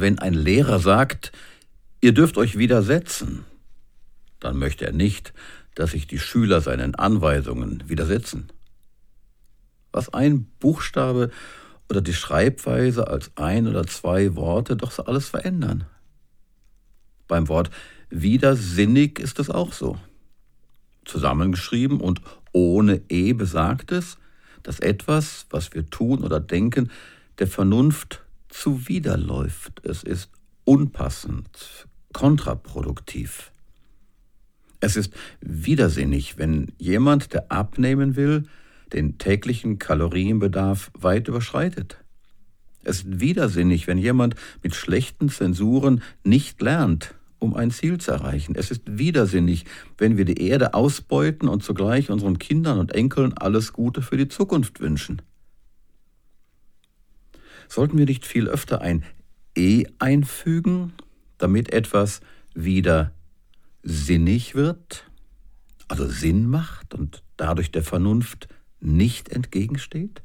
wenn ein Lehrer sagt, ihr dürft euch widersetzen, dann möchte er nicht, dass sich die Schüler seinen Anweisungen widersetzen. Was ein Buchstabe oder die Schreibweise als ein oder zwei Worte doch so alles verändern. Beim Wort widersinnig ist es auch so. Zusammengeschrieben und ohne E besagt es, dass etwas, was wir tun oder denken, der Vernunft zuwiderläuft. Es ist unpassend, kontraproduktiv. Es ist widersinnig, wenn jemand, der abnehmen will, den täglichen Kalorienbedarf weit überschreitet. Es ist widersinnig, wenn jemand mit schlechten Zensuren nicht lernt, um ein Ziel zu erreichen. Es ist widersinnig, wenn wir die Erde ausbeuten und zugleich unseren Kindern und Enkeln alles Gute für die Zukunft wünschen. Sollten wir nicht viel öfter ein E einfügen, damit etwas wieder sinnig wird, also Sinn macht und dadurch der Vernunft nicht entgegensteht?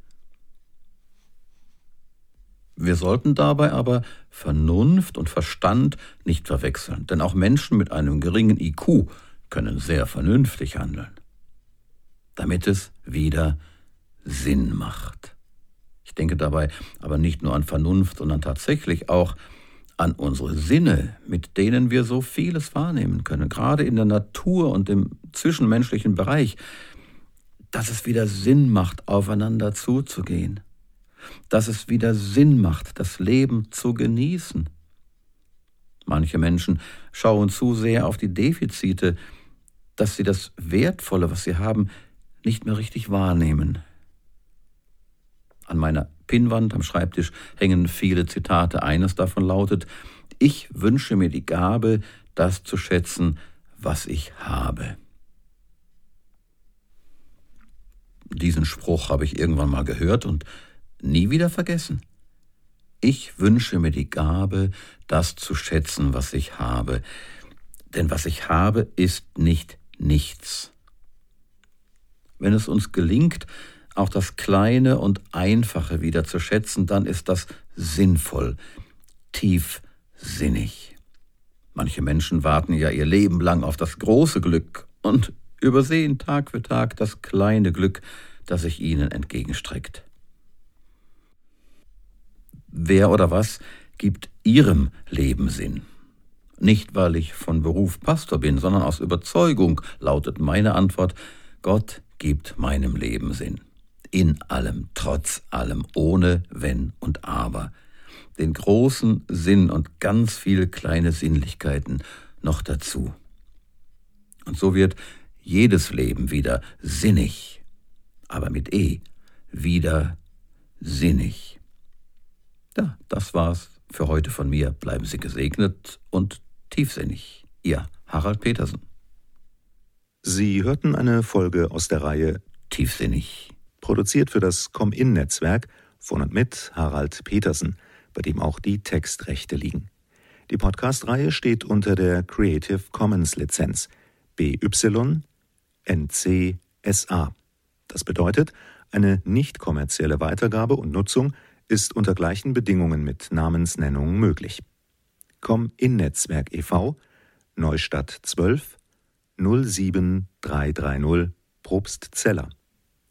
Wir sollten dabei aber Vernunft und Verstand nicht verwechseln, denn auch Menschen mit einem geringen IQ können sehr vernünftig handeln, damit es wieder Sinn macht. Ich denke dabei aber nicht nur an Vernunft, sondern tatsächlich auch an unsere Sinne, mit denen wir so vieles wahrnehmen können, gerade in der Natur und im zwischenmenschlichen Bereich, dass es wieder Sinn macht, aufeinander zuzugehen dass es wieder Sinn macht, das Leben zu genießen. Manche Menschen schauen zu sehr auf die Defizite, dass sie das Wertvolle, was sie haben, nicht mehr richtig wahrnehmen. An meiner Pinnwand am Schreibtisch hängen viele Zitate. Eines davon lautet, ich wünsche mir die Gabe, das zu schätzen, was ich habe. Diesen Spruch habe ich irgendwann mal gehört und nie wieder vergessen. Ich wünsche mir die Gabe, das zu schätzen, was ich habe, denn was ich habe, ist nicht nichts. Wenn es uns gelingt, auch das Kleine und Einfache wieder zu schätzen, dann ist das sinnvoll, tiefsinnig. Manche Menschen warten ja ihr Leben lang auf das große Glück und übersehen Tag für Tag das kleine Glück, das sich ihnen entgegenstreckt. Wer oder was gibt Ihrem Leben Sinn? Nicht, weil ich von Beruf Pastor bin, sondern aus Überzeugung lautet meine Antwort, Gott gibt meinem Leben Sinn. In allem, trotz allem, ohne Wenn und Aber. Den großen Sinn und ganz viele kleine Sinnlichkeiten noch dazu. Und so wird jedes Leben wieder sinnig, aber mit E, wieder sinnig. Ja, das war's für heute von mir. Bleiben Sie gesegnet und tiefsinnig. Ihr Harald Petersen. Sie hörten eine Folge aus der Reihe Tiefsinnig. Produziert für das Com-In-Netzwerk von und mit Harald Petersen, bei dem auch die Textrechte liegen. Die Podcast-Reihe steht unter der Creative Commons Lizenz BY NC SA. Das bedeutet, eine nicht kommerzielle Weitergabe und Nutzung ist unter gleichen Bedingungen mit Namensnennung möglich. Com in Netzwerk e.V. Neustadt 12 07330 Probstzeller.